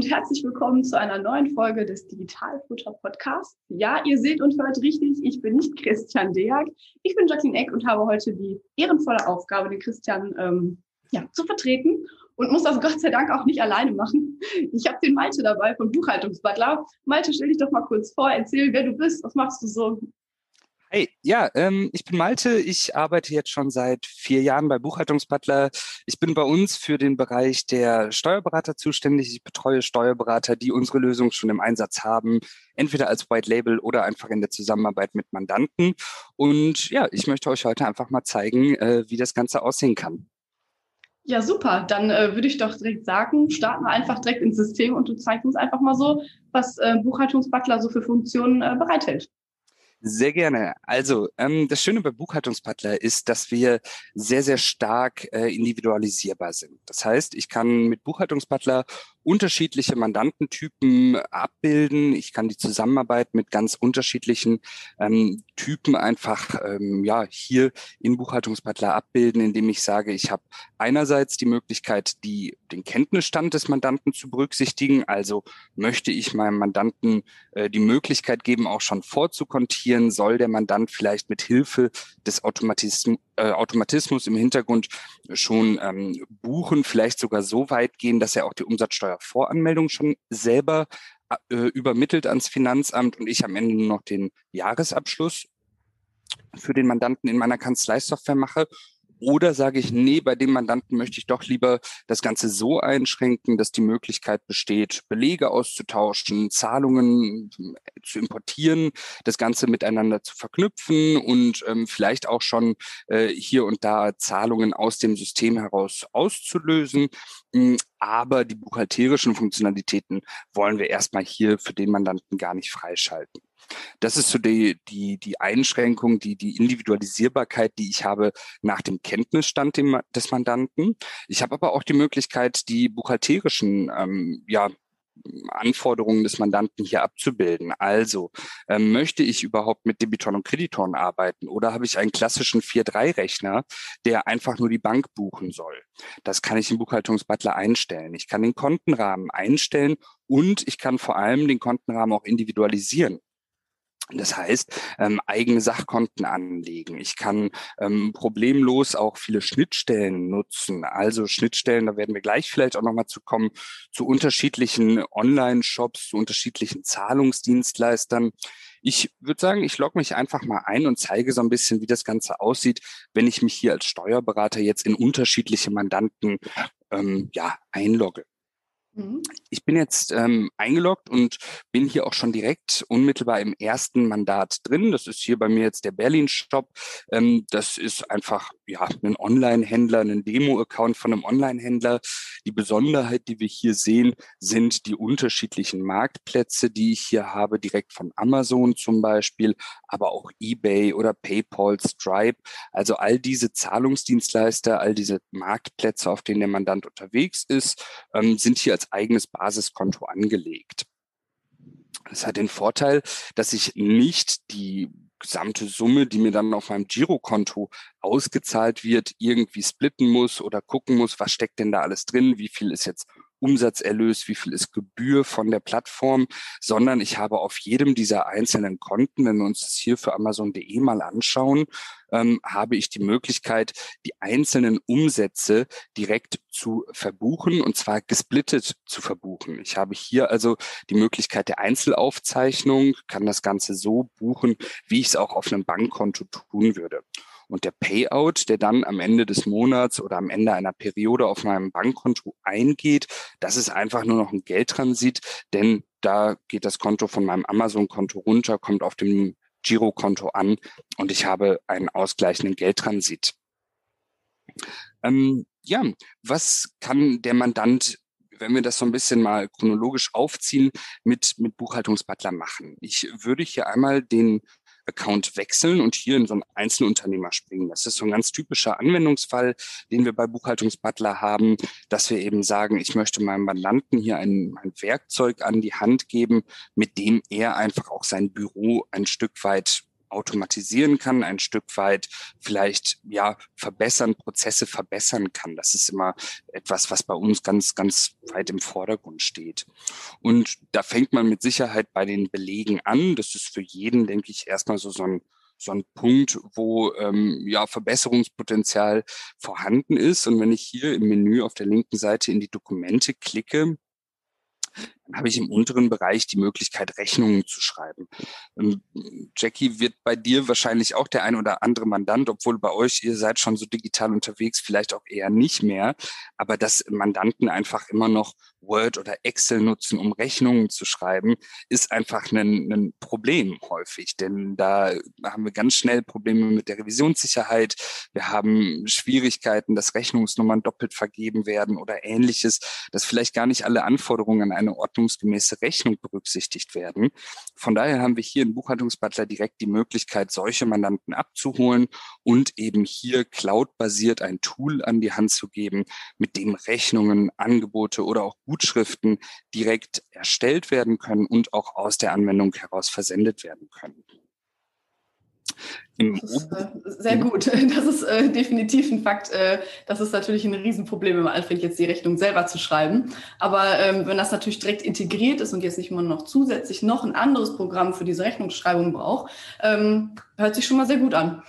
Und herzlich willkommen zu einer neuen Folge des Digitalfutter Podcasts. Ja, ihr seht und hört richtig, ich bin nicht Christian Deak, ich bin Jacqueline Eck und habe heute die ehrenvolle Aufgabe, den Christian ähm, ja, zu vertreten und muss das Gott sei Dank auch nicht alleine machen. Ich habe den Malte dabei von Buchhaltungsbutler. Malte, stell dich doch mal kurz vor, erzähl, wer du bist, was machst du so? Hey, ja, ähm, ich bin Malte. Ich arbeite jetzt schon seit vier Jahren bei Buchhaltungsbutler. Ich bin bei uns für den Bereich der Steuerberater zuständig. Ich betreue Steuerberater, die unsere Lösung schon im Einsatz haben, entweder als White Label oder einfach in der Zusammenarbeit mit Mandanten. Und ja, ich möchte euch heute einfach mal zeigen, äh, wie das Ganze aussehen kann. Ja, super. Dann äh, würde ich doch direkt sagen, starten wir einfach direkt ins System und du zeigst uns einfach mal so, was äh, Buchhaltungsbutler so für Funktionen äh, bereithält. Sehr gerne. Also ähm, das Schöne bei Buchhaltungsbutler ist, dass wir sehr, sehr stark äh, individualisierbar sind. Das heißt, ich kann mit Buchhaltungsbutler unterschiedliche Mandantentypen abbilden. Ich kann die Zusammenarbeit mit ganz unterschiedlichen ähm, Typen einfach ähm, ja hier in Buchhaltungsbutler abbilden, indem ich sage, ich habe einerseits die Möglichkeit, die den Kenntnisstand des Mandanten zu berücksichtigen. Also möchte ich meinem Mandanten äh, die Möglichkeit geben, auch schon vorzukontieren, soll der Mandant vielleicht mit Hilfe des Automatismus, äh, Automatismus im Hintergrund schon ähm, buchen, vielleicht sogar so weit gehen, dass er auch die Umsatzsteuer Steuervoranmeldung schon selber äh, übermittelt ans Finanzamt und ich am Ende nur noch den Jahresabschluss für den Mandanten in meiner Kanzleisoftware mache oder sage ich, nee, bei dem Mandanten möchte ich doch lieber das Ganze so einschränken, dass die Möglichkeit besteht, Belege auszutauschen, Zahlungen äh, zu importieren, das Ganze miteinander zu verknüpfen und ähm, vielleicht auch schon äh, hier und da Zahlungen aus dem System heraus auszulösen. Hm, aber die buchhalterischen Funktionalitäten wollen wir erstmal hier für den Mandanten gar nicht freischalten. Das ist so die, die, die Einschränkung, die, die Individualisierbarkeit, die ich habe nach dem Kenntnisstand des Mandanten. Ich habe aber auch die Möglichkeit, die buchhalterischen ähm, ja, Anforderungen des Mandanten hier abzubilden. Also ähm, möchte ich überhaupt mit Debitoren und Kreditoren arbeiten oder habe ich einen klassischen 4-3-Rechner, der einfach nur die Bank buchen soll? Das kann ich im Buchhaltungsbutler einstellen. Ich kann den Kontenrahmen einstellen und ich kann vor allem den Kontenrahmen auch individualisieren. Das heißt, ähm, eigene Sachkonten anlegen. Ich kann ähm, problemlos auch viele Schnittstellen nutzen. Also Schnittstellen, da werden wir gleich vielleicht auch nochmal zu kommen, zu unterschiedlichen Online-Shops, zu unterschiedlichen Zahlungsdienstleistern. Ich würde sagen, ich logge mich einfach mal ein und zeige so ein bisschen, wie das Ganze aussieht, wenn ich mich hier als Steuerberater jetzt in unterschiedliche Mandanten ähm, ja, einlogge. Mhm. Ich bin jetzt ähm, eingeloggt und bin hier auch schon direkt unmittelbar im ersten Mandat drin. Das ist hier bei mir jetzt der Berlin Shop. Ähm, das ist einfach ja ein Online-Händler, ein Demo-Account von einem Online-Händler. Die Besonderheit, die wir hier sehen, sind die unterschiedlichen Marktplätze, die ich hier habe, direkt von Amazon zum Beispiel, aber auch eBay oder PayPal, Stripe. Also all diese Zahlungsdienstleister, all diese Marktplätze, auf denen der Mandant unterwegs ist, ähm, sind hier als eigenes Basiskonto angelegt. Das hat den Vorteil, dass ich nicht die gesamte Summe, die mir dann auf meinem Girokonto ausgezahlt wird, irgendwie splitten muss oder gucken muss, was steckt denn da alles drin, wie viel ist jetzt Umsatzerlös, wie viel ist Gebühr von der Plattform, sondern ich habe auf jedem dieser einzelnen Konten, wenn wir uns das hier für Amazon.de mal anschauen, ähm, habe ich die Möglichkeit, die einzelnen Umsätze direkt zu verbuchen und zwar gesplittet zu verbuchen. Ich habe hier also die Möglichkeit der Einzelaufzeichnung, kann das Ganze so buchen, wie ich es auch auf einem Bankkonto tun würde. Und der Payout, der dann am Ende des Monats oder am Ende einer Periode auf meinem Bankkonto eingeht, das ist einfach nur noch ein Geldtransit, denn da geht das Konto von meinem Amazon-Konto runter, kommt auf dem Girokonto an und ich habe einen ausgleichenden Geldtransit. Ähm, ja, was kann der Mandant wenn wir das so ein bisschen mal chronologisch aufziehen, mit, mit Buchhaltungsbutler machen. Ich würde hier einmal den Account wechseln und hier in so einen Einzelunternehmer springen. Das ist so ein ganz typischer Anwendungsfall, den wir bei Buchhaltungsbutler haben, dass wir eben sagen, ich möchte meinem Mandanten hier ein, ein Werkzeug an die Hand geben, mit dem er einfach auch sein Büro ein Stück weit automatisieren kann, ein Stück weit vielleicht ja verbessern, Prozesse verbessern kann. Das ist immer etwas, was bei uns ganz, ganz weit im Vordergrund steht. Und da fängt man mit Sicherheit bei den Belegen an. Das ist für jeden, denke ich, erstmal so, so ein so ein Punkt, wo ähm, ja Verbesserungspotenzial vorhanden ist. Und wenn ich hier im Menü auf der linken Seite in die Dokumente klicke, dann habe ich im unteren Bereich die Möglichkeit, Rechnungen zu schreiben. Ähm, Jackie wird bei dir wahrscheinlich auch der ein oder andere Mandant, obwohl bei euch, ihr seid schon so digital unterwegs, vielleicht auch eher nicht mehr, aber dass Mandanten einfach immer noch Word oder Excel nutzen, um Rechnungen zu schreiben, ist einfach ein, ein Problem häufig, denn da haben wir ganz schnell Probleme mit der Revisionssicherheit. Wir haben Schwierigkeiten, dass Rechnungsnummern doppelt vergeben werden oder ähnliches, dass vielleicht gar nicht alle Anforderungen an eine ordnungsgemäße Rechnung berücksichtigt werden. Von daher haben wir hier in Buchhaltungsbutler direkt die Möglichkeit, solche Mandanten abzuholen und eben hier cloud-basiert ein Tool an die Hand zu geben, mit dem Rechnungen, Angebote oder auch Gutschriften direkt erstellt werden können und auch aus der Anwendung heraus versendet werden können. Im das ist, äh, sehr gut. Das ist äh, definitiv ein Fakt. Äh, das ist natürlich ein Riesenproblem, wenn man anfängt, jetzt die Rechnung selber zu schreiben. Aber ähm, wenn das natürlich direkt integriert ist und jetzt nicht mal noch zusätzlich noch ein anderes Programm für diese Rechnungsschreibung braucht, ähm, hört sich schon mal sehr gut an.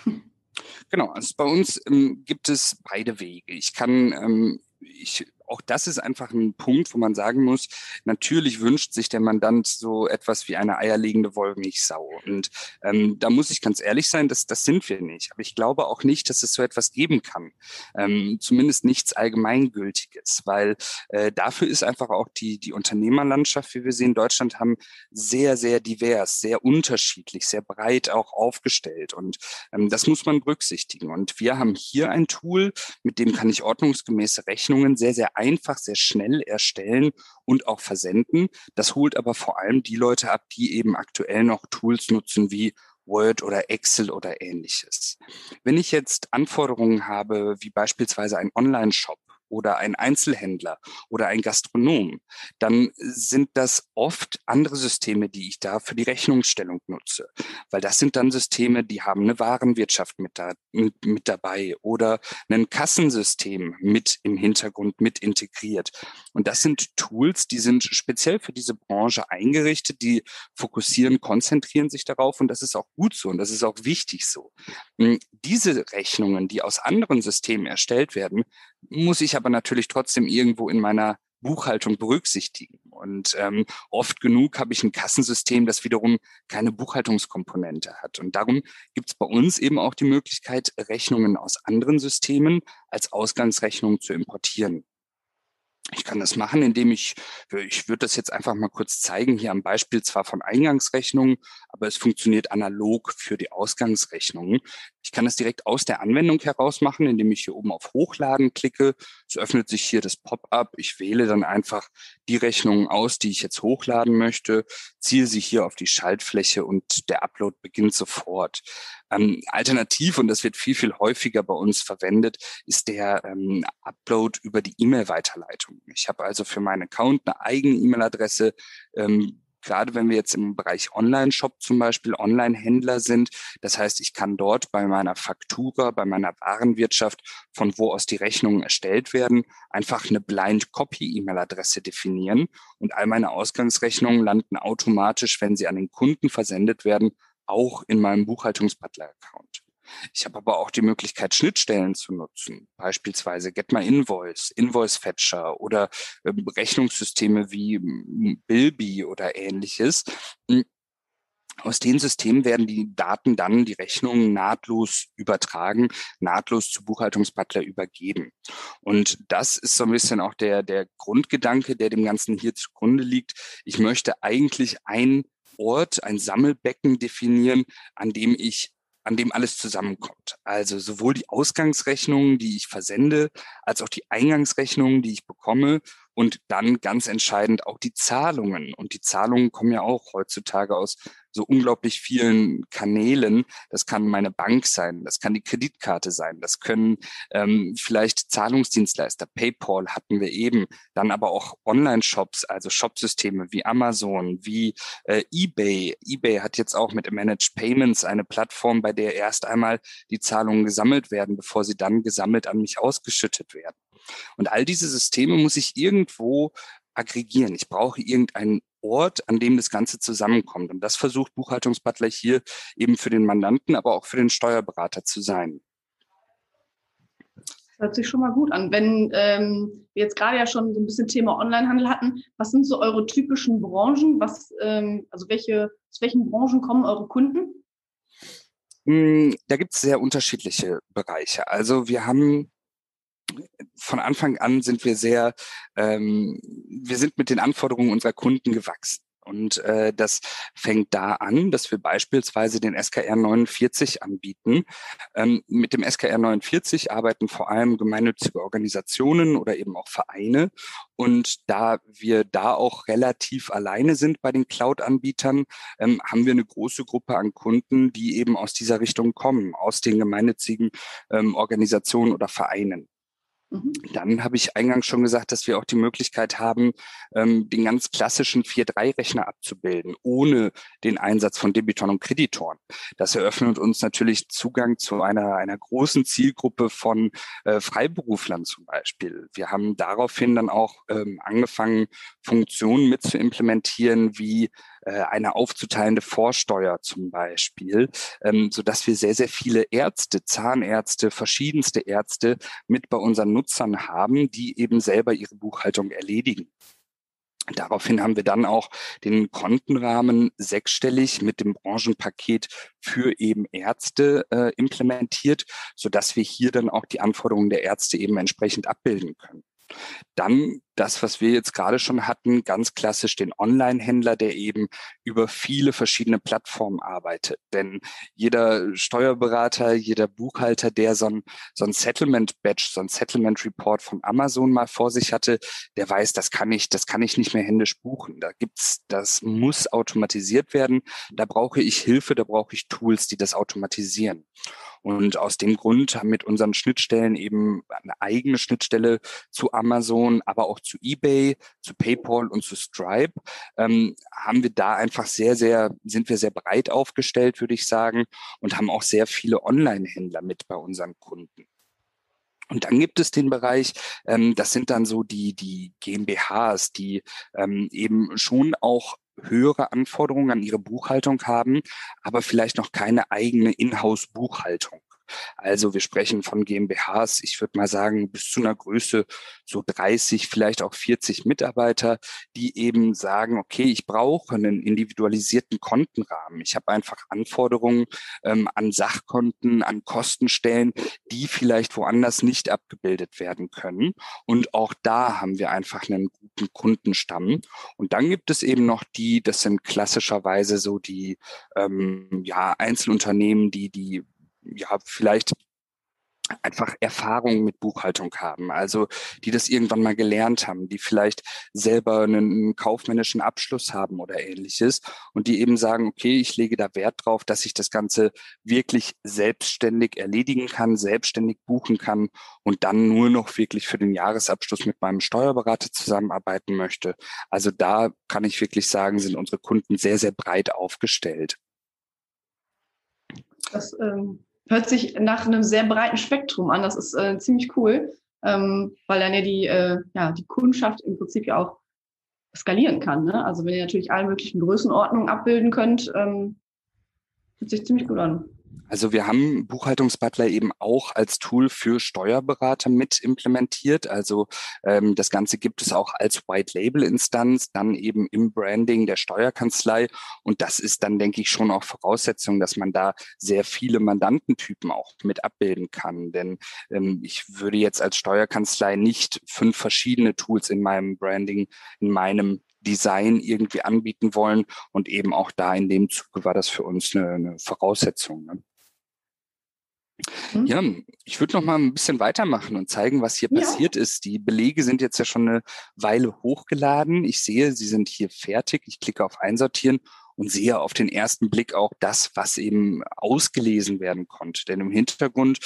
Genau, also bei uns ähm, gibt es beide Wege. Ich kann ähm, ich auch das ist einfach ein Punkt, wo man sagen muss, natürlich wünscht sich der Mandant so etwas wie eine eierlegende Wollmilchsau. Und ähm, da muss ich ganz ehrlich sein, das, das sind wir nicht. Aber ich glaube auch nicht, dass es so etwas geben kann. Ähm, zumindest nichts Allgemeingültiges, weil äh, dafür ist einfach auch die, die Unternehmerlandschaft, wie wir sie in Deutschland haben, sehr, sehr divers, sehr unterschiedlich, sehr breit auch aufgestellt. Und ähm, das muss man berücksichtigen. Und wir haben hier ein Tool, mit dem kann ich ordnungsgemäße Rechnungen sehr, sehr einfach, sehr schnell erstellen und auch versenden. Das holt aber vor allem die Leute ab, die eben aktuell noch Tools nutzen wie Word oder Excel oder ähnliches. Wenn ich jetzt Anforderungen habe, wie beispielsweise ein Online-Shop, oder ein Einzelhändler oder ein Gastronom, dann sind das oft andere Systeme, die ich da für die Rechnungsstellung nutze. Weil das sind dann Systeme, die haben eine Warenwirtschaft mit, da, mit, dabei oder ein Kassensystem mit im Hintergrund mit integriert. Und das sind Tools, die sind speziell für diese Branche eingerichtet, die fokussieren, konzentrieren sich darauf und das ist auch gut so und das ist auch wichtig so. Hm, diese Rechnungen, die aus anderen Systemen erstellt werden, muss ich aber natürlich trotzdem irgendwo in meiner Buchhaltung berücksichtigen. Und ähm, oft genug habe ich ein Kassensystem, das wiederum keine Buchhaltungskomponente hat. Und darum gibt es bei uns eben auch die Möglichkeit, Rechnungen aus anderen Systemen als Ausgangsrechnung zu importieren. Ich kann das machen, indem ich, ich würde das jetzt einfach mal kurz zeigen, hier am Beispiel zwar von Eingangsrechnungen, aber es funktioniert analog für die Ausgangsrechnungen. Ich kann das direkt aus der Anwendung heraus machen, indem ich hier oben auf Hochladen klicke. Es öffnet sich hier das Pop-up. Ich wähle dann einfach die Rechnungen aus, die ich jetzt hochladen möchte, ziehe sie hier auf die Schaltfläche und der Upload beginnt sofort. Ähm, alternativ, und das wird viel, viel häufiger bei uns verwendet, ist der ähm, Upload über die E-Mail-Weiterleitung. Ich habe also für meinen Account eine eigene E-Mail-Adresse, ähm, gerade wenn wir jetzt im Bereich Online-Shop zum Beispiel Online-Händler sind. Das heißt, ich kann dort bei meiner Faktura, bei meiner Warenwirtschaft, von wo aus die Rechnungen erstellt werden, einfach eine Blind-Copy-E-Mail-Adresse definieren und all meine Ausgangsrechnungen landen automatisch, wenn sie an den Kunden versendet werden, auch in meinem Buchhaltungsbutler-Account. Ich habe aber auch die Möglichkeit, Schnittstellen zu nutzen, beispielsweise Get My Invoice, Fetcher oder äh, Rechnungssysteme wie Bilby oder ähnliches. Hm, aus den Systemen werden die Daten dann, die Rechnungen nahtlos übertragen, nahtlos zu Buchhaltungsbutler übergeben. Und das ist so ein bisschen auch der, der Grundgedanke, der dem Ganzen hier zugrunde liegt. Ich möchte eigentlich ein Ort, ein Sammelbecken definieren, an dem ich an dem alles zusammenkommt. Also sowohl die Ausgangsrechnungen, die ich versende, als auch die Eingangsrechnungen, die ich bekomme Und dann ganz entscheidend auch die Zahlungen. Und die Zahlungen kommen ja auch heutzutage aus so unglaublich vielen Kanälen. Das kann meine Bank sein, das kann die Kreditkarte sein, das können ähm, vielleicht Zahlungsdienstleister. PayPal hatten wir eben, dann aber auch Online-Shops, also Shopsysteme wie Amazon, wie äh, eBay. eBay hat jetzt auch mit Managed Payments eine Plattform, bei der erst einmal die Zahlungen gesammelt werden, bevor sie dann gesammelt an mich ausgeschüttet werden. Und all diese Systeme muss ich irgendwo aggregieren. Ich brauche irgendeinen Ort, an dem das Ganze zusammenkommt. Und das versucht Buchhaltungsbutler hier eben für den Mandanten, aber auch für den Steuerberater zu sein. Das hört sich schon mal gut an. Wenn ähm, wir jetzt gerade ja schon so ein bisschen Thema Onlinehandel hatten, was sind so eure typischen Branchen? Was, ähm, also welche, aus welchen Branchen kommen eure Kunden? Hm, da gibt es sehr unterschiedliche Bereiche. Also wir haben von Anfang an sind wir sehr, ähm, wir sind mit den Anforderungen unserer Kunden gewachsen. Und äh, das fängt da an, dass wir beispielsweise den SKR 49 anbieten. Ähm, mit dem SKR 49 arbeiten vor allem gemeinnützige Organisationen oder eben auch Vereine. Und da wir da auch relativ alleine sind bei den Cloud-Anbietern, ähm, haben wir eine große Gruppe an Kunden, die eben aus dieser Richtung kommen, aus den gemeinnützigen ähm, Organisationen oder Vereinen. Mhm. Dann habe ich eingangs schon gesagt, dass wir auch die Möglichkeit haben, ähm, den ganz klassischen 4-3-Rechner abzubilden, ohne den Einsatz von Debitoren und Kreditoren. Das eröffnet uns natürlich Zugang zu einer, einer großen Zielgruppe von äh, Freiberuflern zum Beispiel. Wir haben daraufhin dann auch ähm, angefangen, Funktionen mit zu implementieren, wie eine aufzuteilende Vorsteuer zum Beispiel, ähm, so dass wir sehr, sehr viele Ärzte, Zahnärzte, verschiedenste Ärzte mit bei unseren Nutzern haben, die eben selber ihre Buchhaltung erledigen. Daraufhin haben wir dann auch den Kontenrahmen sechsstellig mit dem Branchenpaket für eben Ärzte äh, implementiert, so dass wir hier dann auch die Anforderungen der Ärzte eben entsprechend abbilden können. Dann das, was wir jetzt gerade schon hatten, ganz klassisch den Online-Händler, der eben über viele verschiedene Plattformen arbeitet. Denn jeder Steuerberater, jeder Buchhalter, der so ein, so ein Settlement-Badge, so ein Settlement-Report von Amazon mal vor sich hatte, der weiß, das kann ich, das kann ich nicht mehr händisch buchen. Da gibt's, das muss automatisiert werden. Da brauche ich Hilfe, da brauche ich Tools, die das automatisieren. Und aus dem Grund haben mit unseren Schnittstellen eben eine eigene Schnittstelle zu Amazon, aber auch zu eBay, zu PayPal und zu Stripe, ähm, haben wir da einfach sehr, sehr, sind wir sehr breit aufgestellt, würde ich sagen, und haben auch sehr viele Online-Händler mit bei unseren Kunden. Und dann gibt es den Bereich, ähm, das sind dann so die, die GmbHs, die ähm, eben schon auch höhere Anforderungen an ihre Buchhaltung haben, aber vielleicht noch keine eigene Inhouse-Buchhaltung. Also wir sprechen von GmbHs, ich würde mal sagen, bis zu einer Größe so 30, vielleicht auch 40 Mitarbeiter, die eben sagen, okay, ich brauche einen individualisierten Kontenrahmen. Ich habe einfach Anforderungen ähm, an Sachkonten, an Kostenstellen, die vielleicht woanders nicht abgebildet werden können. Und auch da haben wir einfach einen guten Kundenstamm. Und dann gibt es eben noch die, das sind klassischerweise so die ähm, ja, Einzelunternehmen, die die ja, vielleicht einfach Erfahrung mit Buchhaltung haben, also die das irgendwann mal gelernt haben, die vielleicht selber einen kaufmännischen Abschluss haben oder ähnliches und die eben sagen, okay, ich lege da Wert drauf, dass ich das Ganze wirklich selbstständig erledigen kann, selbstständig buchen kann und dann nur noch wirklich für den Jahresabschluss mit meinem Steuerberater zusammenarbeiten möchte. Also da kann ich wirklich sagen, sind unsere Kunden sehr, sehr breit aufgestellt. Das ähm hört sich nach einem sehr breiten Spektrum an. Das ist äh, ziemlich cool, ähm, weil dann ja die, äh, ja die Kundschaft im Prinzip ja auch skalieren kann. Ne? Also wenn ihr natürlich alle möglichen Größenordnungen abbilden könnt, ähm, hört sich ziemlich gut an. Also wir haben Buchhaltungsbutler eben auch als Tool für Steuerberater mit implementiert. Also ähm, das Ganze gibt es auch als White Label Instanz, dann eben im Branding der Steuerkanzlei. Und das ist dann, denke ich, schon auch Voraussetzung, dass man da sehr viele Mandantentypen auch mit abbilden kann. Denn ähm, ich würde jetzt als Steuerkanzlei nicht fünf verschiedene Tools in meinem Branding, in meinem Design irgendwie anbieten wollen. Und eben auch da in dem Zuge war das für uns eine, eine Voraussetzung. Ne? Hm? Ja, ich würde noch mal ein bisschen weitermachen und zeigen, was hier ja. passiert ist. Die Belege sind jetzt ja schon eine Weile hochgeladen. Ich sehe, sie sind hier fertig. Ich klicke auf Einsortieren und sehe auf den ersten Blick auch das, was eben ausgelesen werden konnte. Denn im Hintergrund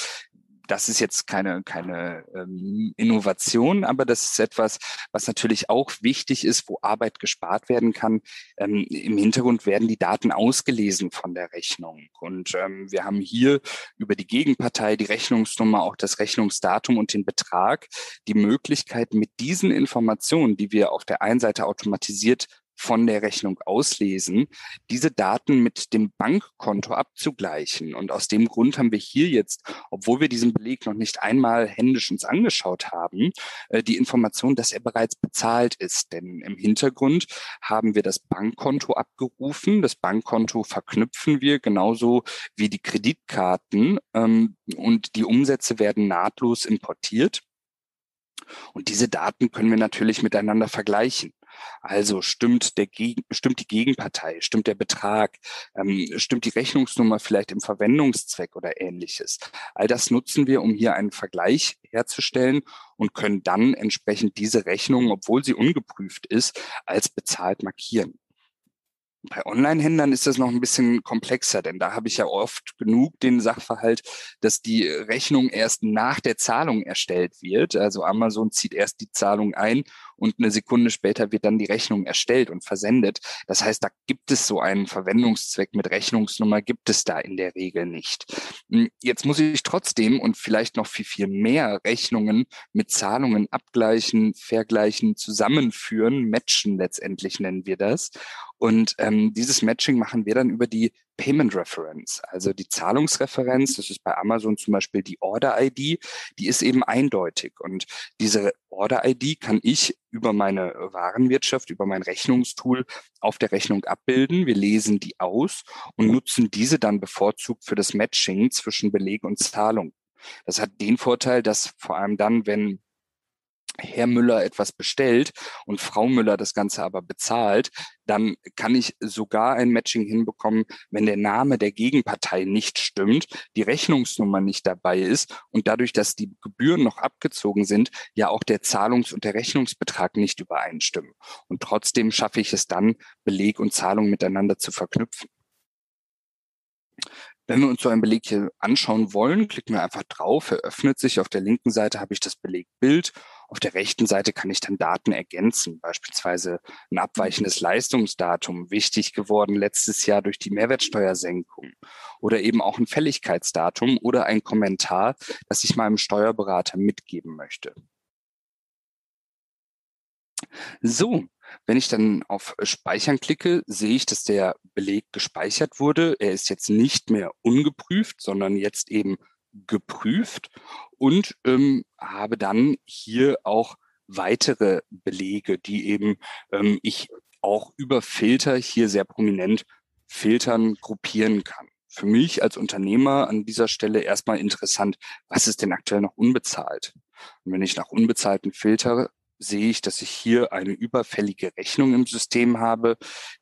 das ist jetzt keine, keine ähm, Innovation, aber das ist etwas, was natürlich auch wichtig ist, wo Arbeit gespart werden kann. Ähm, Im Hintergrund werden die Daten ausgelesen von der Rechnung. Und ähm, wir haben hier über die Gegenpartei, die Rechnungsnummer, auch das Rechnungsdatum und den Betrag die Möglichkeit, mit diesen Informationen, die wir auf der einen Seite automatisiert von der Rechnung auslesen, diese Daten mit dem Bankkonto abzugleichen. Und aus dem Grund haben wir hier jetzt, obwohl wir diesen Beleg noch nicht einmal händisch uns angeschaut haben, äh, die Information, dass er bereits bezahlt ist. Denn im Hintergrund haben wir das Bankkonto abgerufen. Das Bankkonto verknüpfen wir genauso wie die Kreditkarten ähm, und die Umsätze werden nahtlos importiert. Und diese Daten können wir natürlich miteinander vergleichen. Also stimmt, der Gegen, stimmt die Gegenpartei, stimmt der Betrag, ähm, stimmt die Rechnungsnummer vielleicht im Verwendungszweck oder ähnliches. All das nutzen wir, um hier einen Vergleich herzustellen und können dann entsprechend diese Rechnung, obwohl sie ungeprüft ist, als bezahlt markieren. Bei Online-Händlern ist das noch ein bisschen komplexer, denn da habe ich ja oft genug den Sachverhalt, dass die Rechnung erst nach der Zahlung erstellt wird. Also Amazon zieht erst die Zahlung ein und eine Sekunde später wird dann die Rechnung erstellt und versendet. Das heißt, da gibt es so einen Verwendungszweck mit Rechnungsnummer, gibt es da in der Regel nicht. Hm, jetzt muss ich trotzdem und vielleicht noch viel, viel mehr Rechnungen mit Zahlungen abgleichen, vergleichen, zusammenführen, matchen letztendlich nennen wir das. Und ähm, dieses Matching machen wir dann über die Payment Reference, also die Zahlungsreferenz. Das ist bei Amazon zum Beispiel die Order ID. Die ist eben eindeutig. Und diese Order ID kann ich über meine Warenwirtschaft, über mein Rechnungstool auf der Rechnung abbilden. Wir lesen die aus und nutzen diese dann bevorzugt für das Matching zwischen Beleg und Zahlung. Das hat den Vorteil, dass vor allem dann, wenn Herr Müller etwas bestellt und Frau Müller das Ganze aber bezahlt, dann kann ich sogar ein Matching hinbekommen, wenn der Name der Gegenpartei nicht stimmt, die Rechnungsnummer nicht dabei ist und dadurch, dass die Gebühren noch abgezogen sind, ja auch der Zahlungs- und der Rechnungsbetrag nicht übereinstimmen. Und trotzdem schaffe ich es dann, Beleg und Zahlung miteinander zu verknüpfen. Wenn wir uns so einen Beleg hier anschauen wollen, klicken wir einfach drauf, er öffnet sich. Auf der linken Seite habe ich das Belegbild auf der rechten Seite kann ich dann Daten ergänzen, beispielsweise ein abweichendes Leistungsdatum, wichtig geworden letztes Jahr durch die Mehrwertsteuersenkung oder eben auch ein Fälligkeitsdatum oder ein Kommentar, das ich meinem Steuerberater mitgeben möchte. So, wenn ich dann auf Speichern klicke, sehe ich, dass der Beleg gespeichert wurde. Er ist jetzt nicht mehr ungeprüft, sondern jetzt eben geprüft und ähm, habe dann hier auch weitere Belege, die eben ähm, ich auch über Filter hier sehr prominent filtern, gruppieren kann. Für mich als Unternehmer an dieser Stelle erstmal interessant, was ist denn aktuell noch unbezahlt? Und wenn ich nach unbezahlten Filter sehe ich, dass ich hier eine überfällige Rechnung im System habe,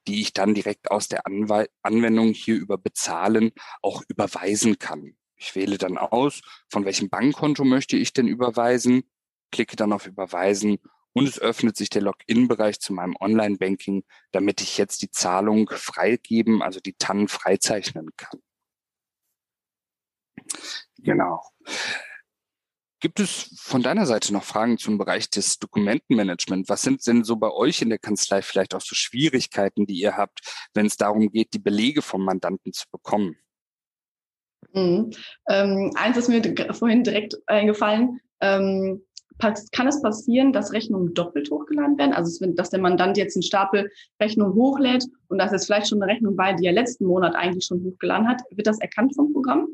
die ich dann direkt aus der Anwe Anwendung hier über Bezahlen auch überweisen kann. Ich wähle dann aus, von welchem Bankkonto möchte ich denn überweisen, klicke dann auf Überweisen und es öffnet sich der Login-Bereich zu meinem Online-Banking, damit ich jetzt die Zahlung freigeben, also die TAN freizeichnen kann. Genau. Gibt es von deiner Seite noch Fragen zum Bereich des Dokumentenmanagement? Was sind denn so bei euch in der Kanzlei vielleicht auch so Schwierigkeiten, die ihr habt, wenn es darum geht, die Belege vom Mandanten zu bekommen? Mhm. Ähm, eins ist mir vorhin direkt eingefallen. Ähm, kann es passieren, dass Rechnungen doppelt hochgeladen werden? Also, dass der Mandant jetzt einen Stapel Rechnungen hochlädt und dass es vielleicht schon eine Rechnung bei, die er letzten Monat eigentlich schon hochgeladen hat. Wird das erkannt vom Programm?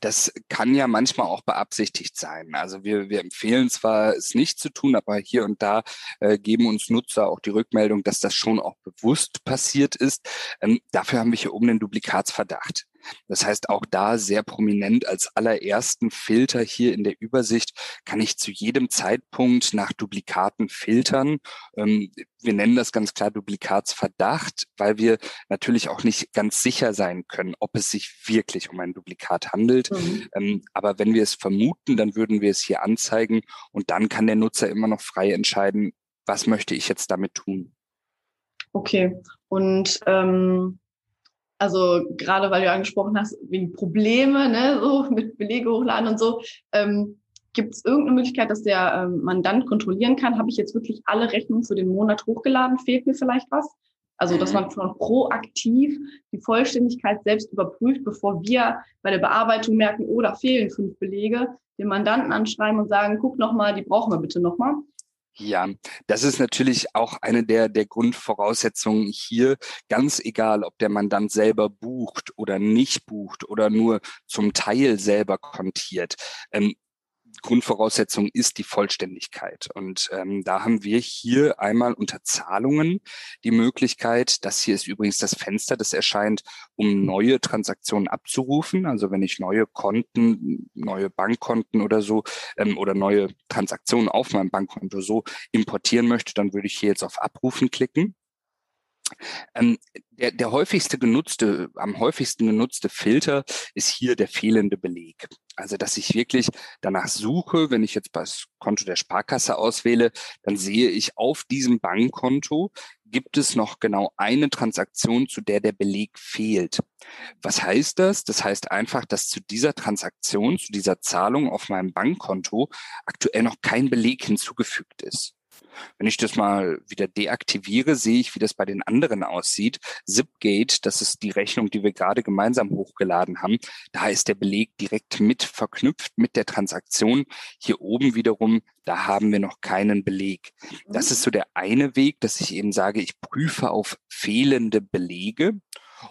Das kann ja manchmal auch beabsichtigt sein. Also wir, wir empfehlen zwar, es nicht zu tun, aber hier und da äh, geben uns Nutzer auch die Rückmeldung, dass das schon auch bewusst passiert ist. Ähm, dafür haben wir hier oben den Duplikatsverdacht. Das heißt, auch da sehr prominent als allerersten Filter hier in der Übersicht kann ich zu jedem Zeitpunkt nach Duplikaten filtern. Ähm, wir nennen das ganz klar Duplikatsverdacht, weil wir natürlich auch nicht ganz sicher sein können, ob es sich wirklich um ein Duplikat handelt. Mhm. Ähm, aber wenn wir es vermuten, dann würden wir es hier anzeigen und dann kann der Nutzer immer noch frei entscheiden, was möchte ich jetzt damit tun. Okay. Und ähm, also gerade weil du angesprochen hast, wegen Probleme, ne, so mit Belege hochladen und so, ähm, gibt es irgendeine Möglichkeit, dass der ähm, Mandant kontrollieren kann, habe ich jetzt wirklich alle Rechnungen für den Monat hochgeladen, fehlt mir vielleicht was? Also, dass mhm. man schon proaktiv die Vollständigkeit selbst überprüft, bevor wir bei der Bearbeitung merken, oh, da fehlen fünf Belege, den Mandanten anschreiben und sagen, guck nochmal, die brauchen wir bitte nochmal. Ja, das ist natürlich auch eine der, der Grundvoraussetzungen hier. Ganz egal, ob der Mandant selber bucht oder nicht bucht oder nur zum Teil selber kontiert. Ähm, Grundvoraussetzung ist die Vollständigkeit. Und ähm, da haben wir hier einmal unter Zahlungen die Möglichkeit, das hier ist übrigens das Fenster, das erscheint, um neue Transaktionen abzurufen. Also wenn ich neue Konten, neue Bankkonten oder so ähm, oder neue Transaktionen auf meinem Bankkonto so importieren möchte, dann würde ich hier jetzt auf Abrufen klicken. Ähm, der, der häufigste genutzte, am häufigsten genutzte Filter ist hier der fehlende Beleg. Also, dass ich wirklich danach suche, wenn ich jetzt das Konto der Sparkasse auswähle, dann sehe ich auf diesem Bankkonto gibt es noch genau eine Transaktion, zu der der Beleg fehlt. Was heißt das? Das heißt einfach, dass zu dieser Transaktion, zu dieser Zahlung auf meinem Bankkonto aktuell noch kein Beleg hinzugefügt ist. Wenn ich das mal wieder deaktiviere, sehe ich, wie das bei den anderen aussieht. Zipgate, das ist die Rechnung, die wir gerade gemeinsam hochgeladen haben. Da ist der Beleg direkt mit verknüpft mit der Transaktion. Hier oben wiederum, da haben wir noch keinen Beleg. Das ist so der eine Weg, dass ich eben sage, ich prüfe auf fehlende Belege.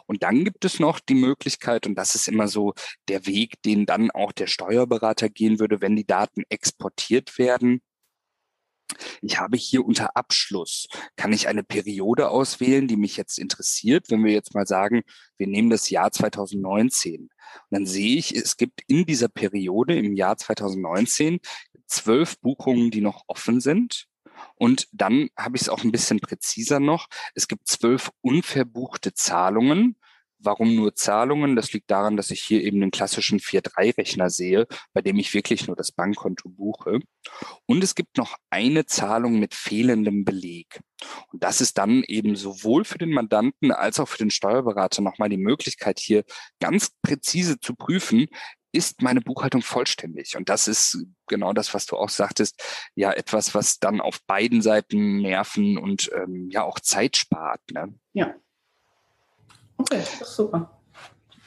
Und dann gibt es noch die Möglichkeit, und das ist immer so der Weg, den dann auch der Steuerberater gehen würde, wenn die Daten exportiert werden ich habe hier unter Abschluss, kann ich eine Periode auswählen, die mich jetzt interessiert. Wenn wir jetzt mal sagen, wir nehmen das Jahr 2019, und dann sehe ich, es gibt in dieser Periode im Jahr 2019 zwölf Buchungen, die noch offen sind. Und dann habe ich es auch ein bisschen präziser noch. Es gibt zwölf unverbuchte Zahlungen Warum nur Zahlungen? Das liegt daran, dass ich hier eben den klassischen 4-3-Rechner sehe, bei dem ich wirklich nur das Bankkonto buche. Und es gibt noch eine Zahlung mit fehlendem Beleg. Und das ist dann eben sowohl für den Mandanten als auch für den Steuerberater nochmal die Möglichkeit, hier ganz präzise zu prüfen, ist meine Buchhaltung vollständig? Und das ist genau das, was du auch sagtest, ja, etwas, was dann auf beiden Seiten Nerven und ähm, ja auch Zeit spart. Ne? Ja, Okay, super.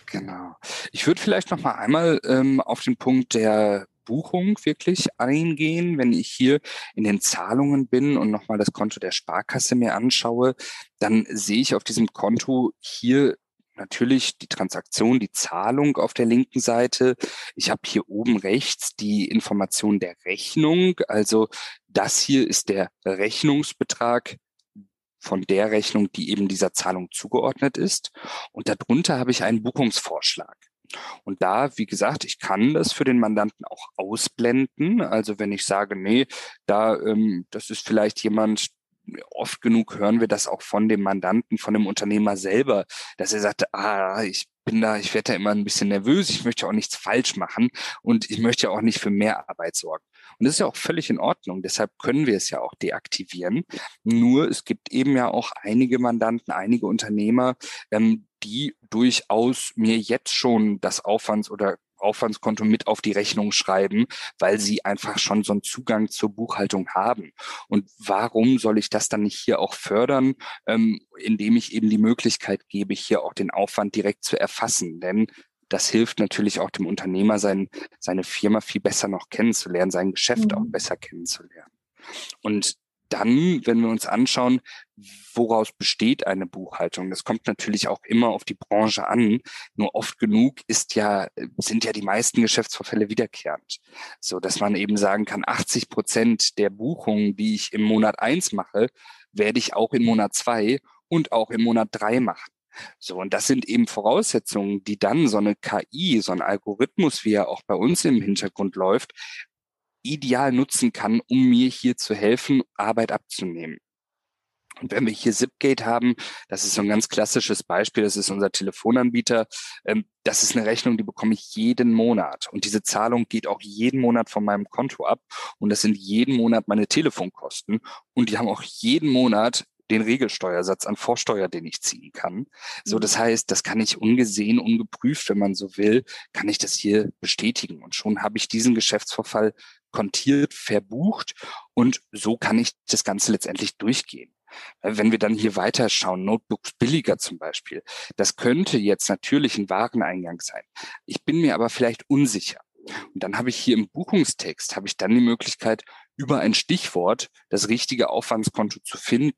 Genau. Ich würde vielleicht noch mal einmal ähm, auf den Punkt der Buchung wirklich eingehen. Wenn ich hier in den Zahlungen bin und nochmal das Konto der Sparkasse mir anschaue, dann sehe ich auf diesem Konto hier natürlich die Transaktion, die Zahlung auf der linken Seite. Ich habe hier oben rechts die Information der Rechnung. Also das hier ist der Rechnungsbetrag von der Rechnung, die eben dieser Zahlung zugeordnet ist. Und darunter habe ich einen Buchungsvorschlag. Und da, wie gesagt, ich kann das für den Mandanten auch ausblenden. Also wenn ich sage, nee, da, ähm, das ist vielleicht jemand, oft genug hören wir das auch von dem Mandanten, von dem Unternehmer selber, dass er sagt, ah, ich bin da, ich werde da immer ein bisschen nervös, ich möchte auch nichts falsch machen und ich möchte auch nicht für mehr Arbeit sorgen. Und das ist ja auch völlig in Ordnung. Deshalb können wir es ja auch deaktivieren. Nur es gibt eben ja auch einige Mandanten, einige Unternehmer, ähm, die durchaus mir jetzt schon das Aufwands- oder Aufwandskonto mit auf die Rechnung schreiben, weil sie einfach schon so einen Zugang zur Buchhaltung haben. Und warum soll ich das dann nicht hier auch fördern, ähm, indem ich eben die Möglichkeit gebe, hier auch den Aufwand direkt zu erfassen? Denn das hilft natürlich auch dem Unternehmer, sein, seine Firma viel besser noch kennenzulernen, sein Geschäft mhm. auch besser kennenzulernen. Und dann, wenn wir uns anschauen, woraus besteht eine Buchhaltung, das kommt natürlich auch immer auf die Branche an. Nur oft genug ist ja, sind ja die meisten Geschäftsvorfälle wiederkehrend. So dass man eben sagen kann, 80 Prozent der Buchungen, die ich im Monat eins mache, werde ich auch in Monat zwei und auch im Monat drei machen. So, und das sind eben Voraussetzungen, die dann so eine KI, so ein Algorithmus, wie er auch bei uns im Hintergrund läuft, ideal nutzen kann, um mir hier zu helfen, Arbeit abzunehmen. Und wenn wir hier Zipgate haben, das ist so ein ganz klassisches Beispiel, das ist unser Telefonanbieter, ähm, das ist eine Rechnung, die bekomme ich jeden Monat. Und diese Zahlung geht auch jeden Monat von meinem Konto ab. Und das sind jeden Monat meine Telefonkosten. Und die haben auch jeden Monat den Regelsteuersatz an Vorsteuer, den ich ziehen kann. So, das mhm. heißt, das kann ich ungesehen, ungeprüft, wenn man so will, kann ich das hier bestätigen. Und schon habe ich diesen Geschäftsvorfall kontiert, verbucht und so kann ich das Ganze letztendlich durchgehen. Wenn wir dann hier weiter schauen, Notebooks billiger zum Beispiel, das könnte jetzt natürlich ein Wareneingang sein. Ich bin mir aber vielleicht unsicher. Und dann habe ich hier im Buchungstext, habe ich dann die Möglichkeit, über ein Stichwort das richtige Aufwandskonto zu finden.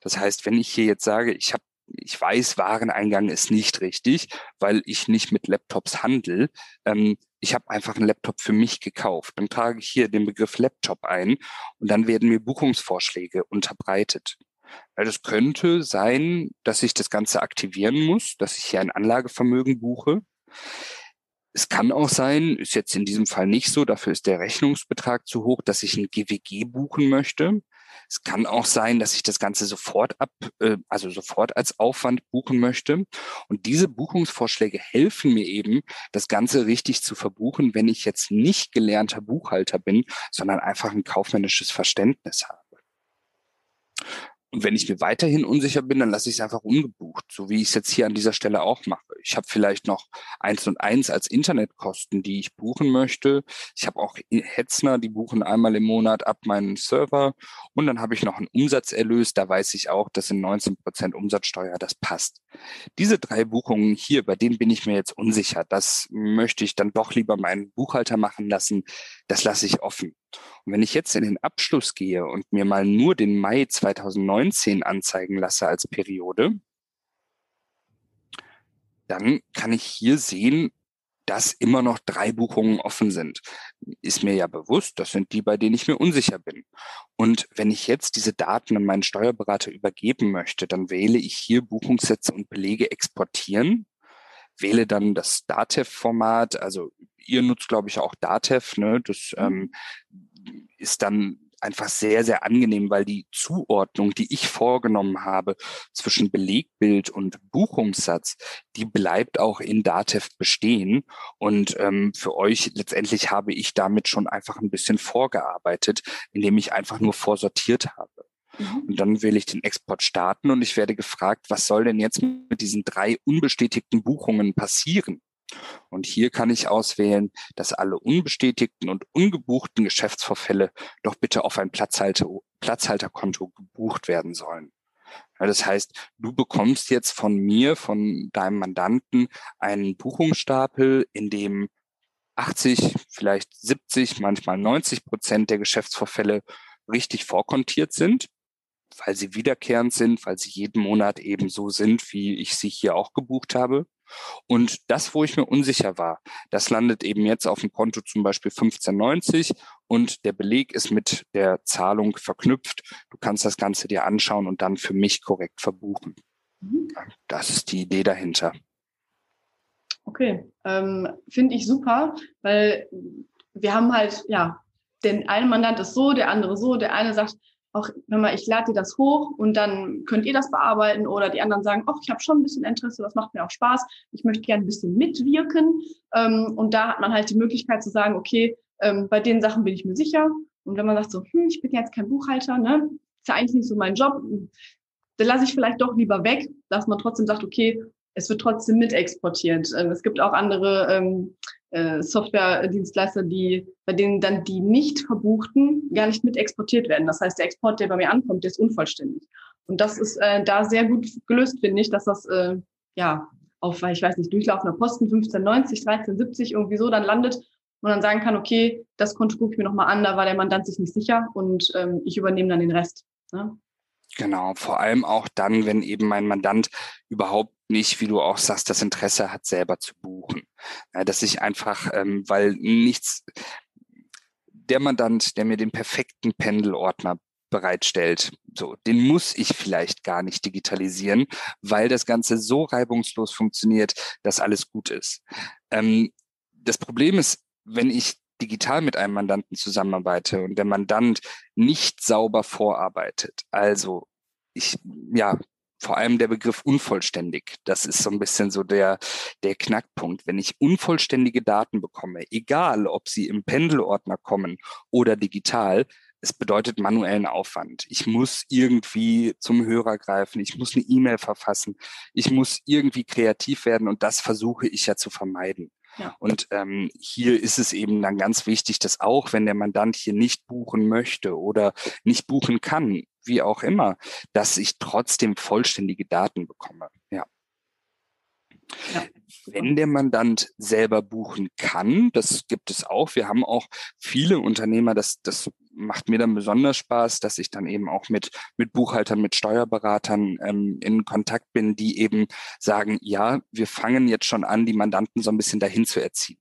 Das heißt, wenn ich hier jetzt sage, ich habe ich weiß, Wareneingang ist nicht richtig, weil ich nicht mit Laptops handle. Ähm, ich habe einfach einen Laptop für mich gekauft. Dann trage ich hier den Begriff Laptop ein und dann werden mir Buchungsvorschläge unterbreitet. Weil es könnte sein, dass ich das Ganze aktivieren muss, dass ich hier ein Anlagevermögen buche. Es kann auch sein, ist jetzt in diesem Fall nicht so, dafür ist der Rechnungsbetrag zu hoch, dass ich ein GWG buchen möchte. Es kann auch sein, dass ich das Ganze sofort ab, äh, also sofort als Aufwand buchen möchte. Und diese Buchungsvorschläge helfen mir eben, das Ganze richtig zu verbuchen, wenn ich jetzt nicht gelernter Buchhalter bin, sondern einfach ein kaufmännisches Verständnis habe. Und wenn ich mir weiterhin unsicher bin, dann lasse ich es einfach ungebucht, so wie ich es jetzt hier an dieser Stelle auch mache. Ich habe vielleicht noch eins und eins als Internetkosten, die ich buchen möchte. Ich habe auch Hetzner, die buchen einmal im Monat ab meinen Server. Und dann habe ich noch einen Umsatzerlös. Da weiß ich auch, das sind 19 Prozent Umsatzsteuer. Das passt. Diese drei Buchungen hier, bei denen bin ich mir jetzt unsicher. Das möchte ich dann doch lieber meinen Buchhalter machen lassen. Das lasse ich offen. Und wenn ich jetzt in den Abschluss gehe und mir mal nur den Mai 2019 anzeigen lasse als Periode, dann kann ich hier sehen, dass immer noch drei Buchungen offen sind. Ist mir ja bewusst, das sind die, bei denen ich mir unsicher bin. Und wenn ich jetzt diese Daten an meinen Steuerberater übergeben möchte, dann wähle ich hier Buchungssätze und Belege exportieren, wähle dann das DATEV-Format, also ihr nutzt, glaube ich, auch DATEV, ne? Das mhm. ähm, ist dann einfach sehr, sehr angenehm, weil die Zuordnung, die ich vorgenommen habe zwischen Belegbild und Buchungssatz, die bleibt auch in Datev bestehen. Und ähm, für euch letztendlich habe ich damit schon einfach ein bisschen vorgearbeitet, indem ich einfach nur vorsortiert habe. Mhm. Und dann will ich den Export starten und ich werde gefragt, was soll denn jetzt mit diesen drei unbestätigten Buchungen passieren? Und hier kann ich auswählen, dass alle unbestätigten und ungebuchten Geschäftsvorfälle doch bitte auf ein Platzhalter, Platzhalterkonto gebucht werden sollen. Das heißt, du bekommst jetzt von mir, von deinem Mandanten, einen Buchungsstapel, in dem 80, vielleicht 70, manchmal 90 Prozent der Geschäftsvorfälle richtig vorkontiert sind, weil sie wiederkehrend sind, weil sie jeden Monat eben so sind, wie ich sie hier auch gebucht habe. Und das, wo ich mir unsicher war, das landet eben jetzt auf dem Konto zum Beispiel 1590 und der Beleg ist mit der Zahlung verknüpft. Du kannst das Ganze dir anschauen und dann für mich korrekt verbuchen. Mhm. Das ist die Idee dahinter. Okay, ähm, finde ich super, weil wir haben halt, ja, den einen Mandant ist so, der andere so, der eine sagt, auch wenn man, ich lade dir das hoch und dann könnt ihr das bearbeiten oder die anderen sagen, ach, ich habe schon ein bisschen Interesse, das macht mir auch Spaß, ich möchte gerne ein bisschen mitwirken. Ähm, und da hat man halt die Möglichkeit zu sagen, okay, ähm, bei den Sachen bin ich mir sicher. Und wenn man sagt so, hm, ich bin jetzt kein Buchhalter, ne, ist ja eigentlich nicht so mein Job, dann lasse ich vielleicht doch lieber weg, dass man trotzdem sagt, okay, es wird trotzdem mit exportiert. Ähm, es gibt auch andere ähm, äh, Software-Dienstleister, die, bei denen dann die nicht verbuchten gar nicht mit exportiert werden. Das heißt, der Export, der bei mir ankommt, der ist unvollständig. Und das ist äh, da sehr gut gelöst, finde ich, dass das äh, ja auf, ich weiß nicht, durchlaufender Posten 1590, 1370 irgendwie so dann landet und dann sagen kann, okay, das Konto gucke ich mir nochmal an, da war der Mandant sich nicht sicher und ähm, ich übernehme dann den Rest. Ne? Genau, vor allem auch dann, wenn eben mein Mandant überhaupt nicht, wie du auch sagst, das Interesse hat, selber zu buchen. Ja, dass ich einfach, ähm, weil nichts, der Mandant, der mir den perfekten Pendelordner bereitstellt. So, den muss ich vielleicht gar nicht digitalisieren, weil das Ganze so reibungslos funktioniert, dass alles gut ist. Ähm, das Problem ist, wenn ich digital mit einem Mandanten zusammenarbeite und der Mandant nicht sauber vorarbeitet, also ich, ja, vor allem der Begriff unvollständig. Das ist so ein bisschen so der, der Knackpunkt. Wenn ich unvollständige Daten bekomme, egal ob sie im Pendelordner kommen oder digital, es bedeutet manuellen Aufwand. Ich muss irgendwie zum Hörer greifen, ich muss eine E-Mail verfassen, ich muss irgendwie kreativ werden und das versuche ich ja zu vermeiden. Ja. Und ähm, hier ist es eben dann ganz wichtig, dass auch wenn der Mandant hier nicht buchen möchte oder nicht buchen kann, wie auch immer, dass ich trotzdem vollständige Daten bekomme. Ja. Ja, Wenn der Mandant selber buchen kann, das gibt es auch. Wir haben auch viele Unternehmer, das, das macht mir dann besonders Spaß, dass ich dann eben auch mit, mit Buchhaltern, mit Steuerberatern ähm, in Kontakt bin, die eben sagen, ja, wir fangen jetzt schon an, die Mandanten so ein bisschen dahin zu erziehen.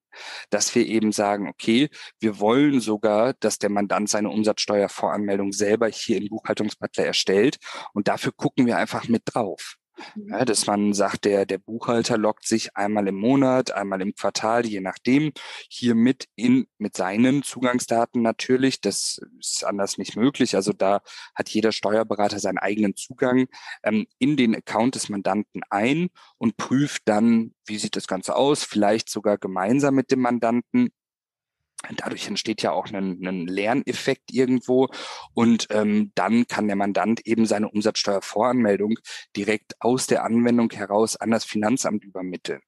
Dass wir eben sagen, okay, wir wollen sogar, dass der Mandant seine Umsatzsteuervoranmeldung selber hier im Buchhaltungsbutler erstellt. Und dafür gucken wir einfach mit drauf. Ja, dass man sagt, der, der Buchhalter lockt sich einmal im Monat, einmal im Quartal, je nachdem, hier mit in, mit seinen Zugangsdaten natürlich. Das ist anders nicht möglich. Also da hat jeder Steuerberater seinen eigenen Zugang ähm, in den Account des Mandanten ein und prüft dann, wie sieht das Ganze aus, vielleicht sogar gemeinsam mit dem Mandanten, Dadurch entsteht ja auch ein, ein Lerneffekt irgendwo und ähm, dann kann der Mandant eben seine Umsatzsteuervoranmeldung direkt aus der Anwendung heraus an das Finanzamt übermitteln.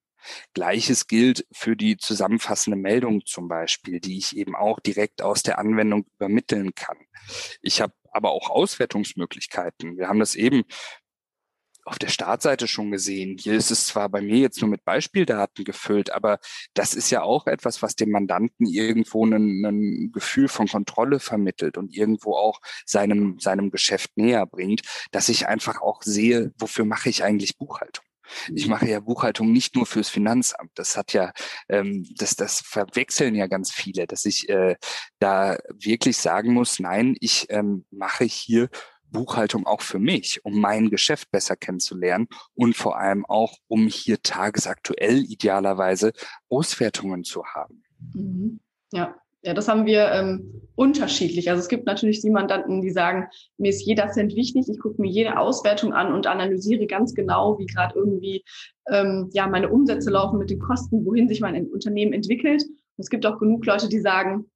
Gleiches gilt für die zusammenfassende Meldung zum Beispiel, die ich eben auch direkt aus der Anwendung übermitteln kann. Ich habe aber auch Auswertungsmöglichkeiten. Wir haben das eben auf der Startseite schon gesehen. Hier ist es zwar bei mir jetzt nur mit Beispieldaten gefüllt, aber das ist ja auch etwas, was dem Mandanten irgendwo ein, Gefühl von Kontrolle vermittelt und irgendwo auch seinem, seinem Geschäft näher bringt, dass ich einfach auch sehe, wofür mache ich eigentlich Buchhaltung. Ich mache ja Buchhaltung nicht nur fürs Finanzamt. Das hat ja, ähm, das, das verwechseln ja ganz viele, dass ich äh, da wirklich sagen muss, nein, ich ähm, mache hier Buchhaltung auch für mich, um mein Geschäft besser kennenzulernen und vor allem auch, um hier tagesaktuell idealerweise Auswertungen zu haben. Mhm. Ja. Ja, das haben wir ähm, unterschiedlich. Also es gibt natürlich die Mandanten, die sagen, mir ist jeder Cent wichtig, ich gucke mir jede Auswertung an und analysiere ganz genau, wie gerade irgendwie ähm, ja meine Umsätze laufen mit den Kosten, wohin sich mein Unternehmen entwickelt. Und es gibt auch genug Leute, die sagen,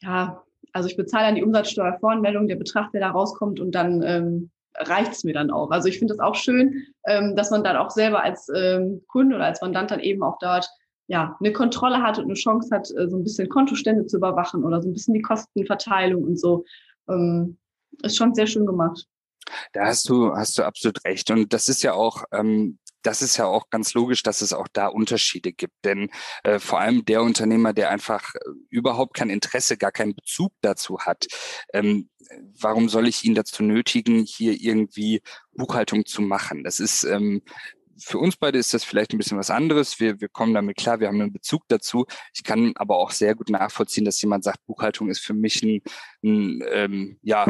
ja, also ich bezahle dann die Umsatzsteuervoranmeldung, der Betrag, der da rauskommt und dann ähm, reicht es mir dann auch. Also ich finde das auch schön, ähm, dass man dann auch selber als ähm, Kunde oder als Mandant dann eben auch dort ja eine Kontrolle hat und eine Chance hat, äh, so ein bisschen Kontostände zu überwachen oder so ein bisschen die Kostenverteilung und so. Ähm, ist schon sehr schön gemacht. Da hast du, hast du absolut recht. Und das ist ja auch ähm, das ist ja auch ganz logisch, dass es auch da Unterschiede gibt. Denn äh, vor allem der Unternehmer, der einfach äh, überhaupt kein Interesse, gar keinen Bezug dazu hat, ähm, warum soll ich ihn dazu nötigen, hier irgendwie Buchhaltung zu machen? Das ist ähm, für uns beide ist das vielleicht ein bisschen was anderes. Wir, wir kommen damit klar, wir haben einen Bezug dazu. Ich kann aber auch sehr gut nachvollziehen, dass jemand sagt, Buchhaltung ist für mich ein, ein ähm, ja,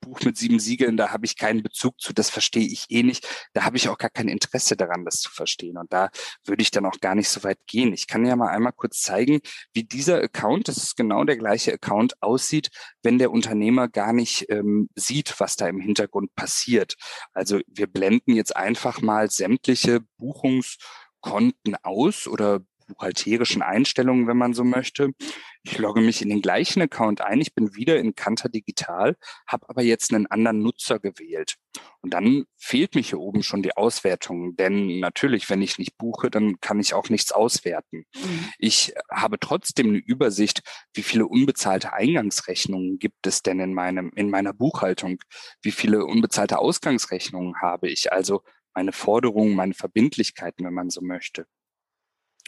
Buch mit sieben Siegeln, da habe ich keinen Bezug zu, das verstehe ich eh nicht. Da habe ich auch gar kein Interesse daran, das zu verstehen. Und da würde ich dann auch gar nicht so weit gehen. Ich kann ja mal einmal kurz zeigen, wie dieser Account, das ist genau der gleiche Account, aussieht, wenn der Unternehmer gar nicht ähm, sieht, was da im Hintergrund passiert. Also wir blenden jetzt einfach mal sämtliche Buchungskonten aus oder buchhalterischen Einstellungen, wenn man so möchte. Ich logge mich in den gleichen Account ein. Ich bin wieder in Kanter Digital, habe aber jetzt einen anderen Nutzer gewählt. Und dann fehlt mir hier oben schon die Auswertung. Denn natürlich, wenn ich nicht buche, dann kann ich auch nichts auswerten. Mhm. Ich habe trotzdem eine Übersicht, wie viele unbezahlte Eingangsrechnungen gibt es denn in meinem, in meiner Buchhaltung? Wie viele unbezahlte Ausgangsrechnungen habe ich? Also meine Forderungen, meine Verbindlichkeiten, wenn man so möchte.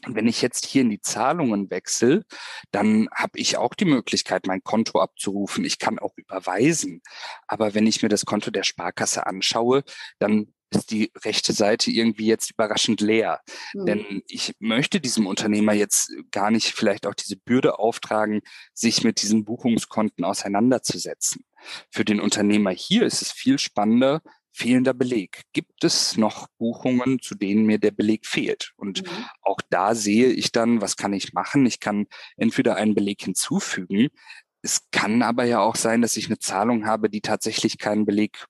Und wenn ich jetzt hier in die Zahlungen wechsle, dann habe ich auch die Möglichkeit, mein Konto abzurufen. Ich kann auch überweisen. Aber wenn ich mir das Konto der Sparkasse anschaue, dann ist die rechte Seite irgendwie jetzt überraschend leer. Mhm. Denn ich möchte diesem Unternehmer jetzt gar nicht vielleicht auch diese Bürde auftragen, sich mit diesen Buchungskonten auseinanderzusetzen. Für den Unternehmer hier ist es viel spannender, fehlender Beleg. Gibt es noch Buchungen, zu denen mir der Beleg fehlt? Und mhm. auch da sehe ich dann, was kann ich machen? Ich kann entweder einen Beleg hinzufügen. Es kann aber ja auch sein, dass ich eine Zahlung habe, die tatsächlich keinen Beleg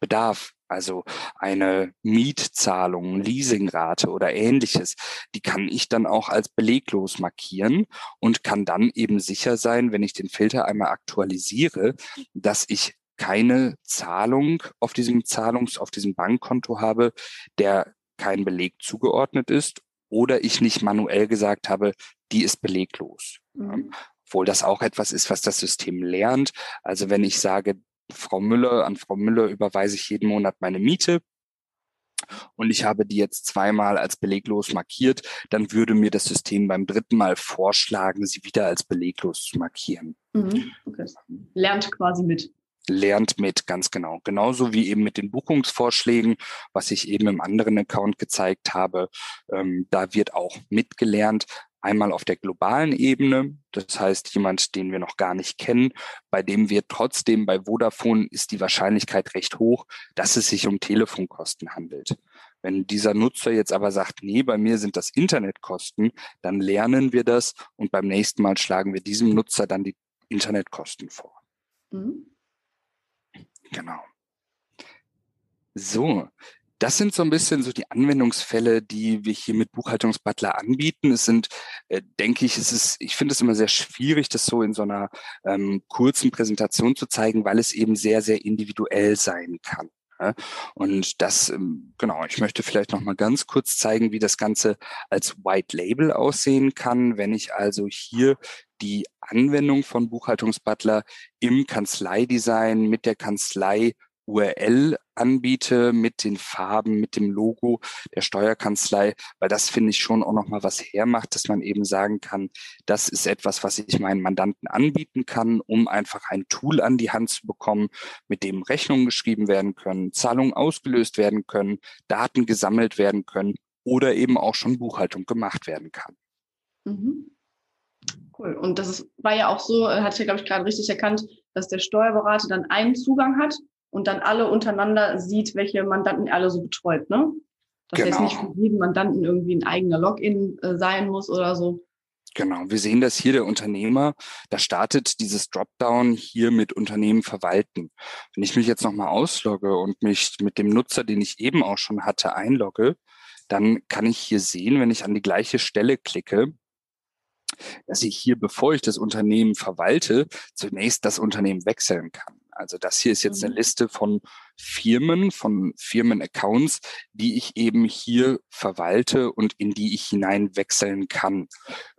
bedarf. Also eine Mietzahlung, Leasingrate oder ähnliches, die kann ich dann auch als beleglos markieren und kann dann eben sicher sein, wenn ich den Filter einmal aktualisiere, dass ich keine Zahlung auf diesem Zahlungs, auf diesem Bankkonto habe, der kein Beleg zugeordnet ist oder ich nicht manuell gesagt habe, die ist beleglos. Mhm. Obwohl das auch etwas ist, was das System lernt. Also wenn ich sage, Frau Müller, an Frau Müller überweise ich jeden Monat meine Miete, und ich habe die jetzt zweimal als beleglos markiert, dann würde mir das System beim dritten Mal vorschlagen, sie wieder als beleglos zu markieren. Mhm. Okay. Lernt quasi mit lernt mit, ganz genau. Genauso wie eben mit den Buchungsvorschlägen, was ich eben im anderen Account gezeigt habe. Ähm, da wird auch mitgelernt. Einmal auf der globalen Ebene, das heißt jemand, den wir noch gar nicht kennen, bei dem wird trotzdem bei Vodafone ist die Wahrscheinlichkeit recht hoch, dass es sich um Telefonkosten handelt. Wenn dieser Nutzer jetzt aber sagt, nee, bei mir sind das Internetkosten, dann lernen wir das und beim nächsten Mal schlagen wir diesem Nutzer dann die Internetkosten vor. Mhm. Genau. So, das sind so ein bisschen so die Anwendungsfälle, die wir hier mit Buchhaltungsbutler anbieten. Es sind, äh, denke ich, es ist, ich finde es immer sehr schwierig, das so in so einer ähm, kurzen Präsentation zu zeigen, weil es eben sehr, sehr individuell sein kann. Und das, ähm, genau, ich möchte vielleicht noch mal ganz kurz zeigen, wie das Ganze als White Label aussehen kann, wenn ich also hier die Anwendung von Buchhaltungsbutler im Kanzleidesign mit der Kanzlei URL anbiete mit den Farben, mit dem Logo der Steuerkanzlei, weil das finde ich schon auch nochmal was hermacht, dass man eben sagen kann, das ist etwas, was ich meinen Mandanten anbieten kann, um einfach ein Tool an die Hand zu bekommen, mit dem Rechnungen geschrieben werden können, Zahlungen ausgelöst werden können, Daten gesammelt werden können oder eben auch schon Buchhaltung gemacht werden kann. Mhm. Cool. Und das ist, war ja auch so, äh, hatte ich ja, glaube ich, gerade richtig erkannt, dass der Steuerberater dann einen Zugang hat und dann alle untereinander sieht, welche Mandanten er alle so betreut, ne? Dass genau. jetzt nicht für jeden Mandanten irgendwie ein eigener Login äh, sein muss oder so. Genau, wir sehen das hier der Unternehmer, da startet dieses Dropdown hier mit Unternehmen verwalten. Wenn ich mich jetzt nochmal auslogge und mich mit dem Nutzer, den ich eben auch schon hatte, einlogge, dann kann ich hier sehen, wenn ich an die gleiche Stelle klicke, dass ich hier, bevor ich das Unternehmen verwalte, zunächst das Unternehmen wechseln kann. Also das hier ist jetzt eine mhm. Liste von Firmen, von Firmenaccounts, die ich eben hier verwalte und in die ich hinein wechseln kann.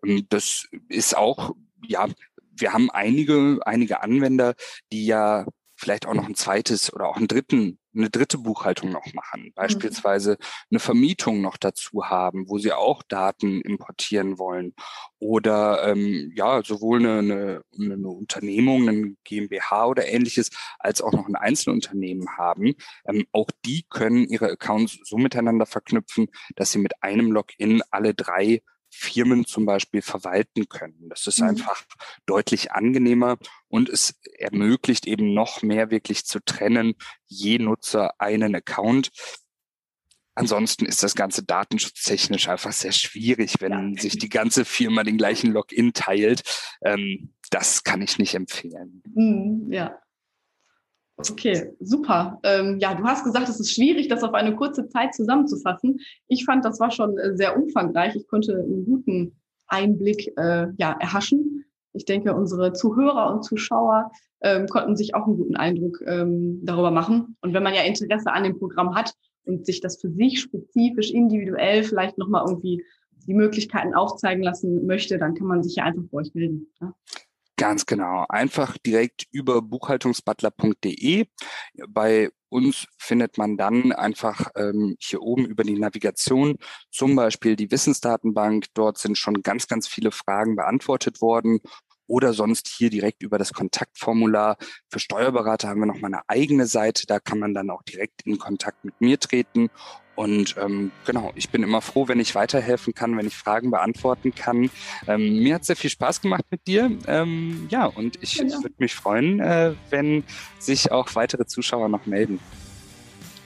Ähm, das ist auch, ja, wir haben einige, einige Anwender, die ja vielleicht auch noch ein zweites oder auch einen dritten eine dritte Buchhaltung noch machen, mhm. beispielsweise eine Vermietung noch dazu haben, wo sie auch Daten importieren wollen oder ähm, ja sowohl eine, eine, eine Unternehmung, eine GmbH oder ähnliches, als auch noch ein Einzelunternehmen haben. Ähm, auch die können ihre Accounts so miteinander verknüpfen, dass sie mit einem Login alle drei Firmen zum Beispiel verwalten können. Das ist mhm. einfach deutlich angenehmer und es ermöglicht eben noch mehr wirklich zu trennen, je Nutzer einen Account. Ansonsten ist das Ganze datenschutztechnisch einfach sehr schwierig, wenn ja. sich die ganze Firma den gleichen Login teilt. Ähm, das kann ich nicht empfehlen. Mhm, ja, Okay, super. Ähm, ja, du hast gesagt, es ist schwierig, das auf eine kurze Zeit zusammenzufassen. Ich fand, das war schon äh, sehr umfangreich. Ich konnte einen guten Einblick äh, ja, erhaschen. Ich denke, unsere Zuhörer und Zuschauer ähm, konnten sich auch einen guten Eindruck ähm, darüber machen. Und wenn man ja Interesse an dem Programm hat und sich das für sich spezifisch, individuell vielleicht nochmal irgendwie die Möglichkeiten aufzeigen lassen möchte, dann kann man sich ja einfach bei euch melden. Ja? Ganz genau. Einfach direkt über buchhaltungsbutler.de. Bei uns findet man dann einfach ähm, hier oben über die Navigation zum Beispiel die Wissensdatenbank. Dort sind schon ganz, ganz viele Fragen beantwortet worden oder sonst hier direkt über das Kontaktformular. Für Steuerberater haben wir noch mal eine eigene Seite, da kann man dann auch direkt in Kontakt mit mir treten. Und ähm, genau, ich bin immer froh, wenn ich weiterhelfen kann, wenn ich Fragen beantworten kann. Ähm, mir hat sehr viel Spaß gemacht mit dir. Ähm, ja, und ich, genau. würde mich freuen, äh, wenn sich auch weitere Zuschauer noch melden.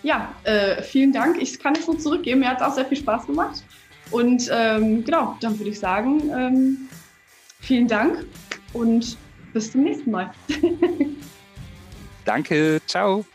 Ja, äh, vielen Dank. Ich kann es nur zurückgeben. Mir hat es auch sehr viel Spaß gemacht. Und ähm, genau, dann würde ich sagen, ähm, vielen Dank und bis zum nächsten Mal. Danke, ciao.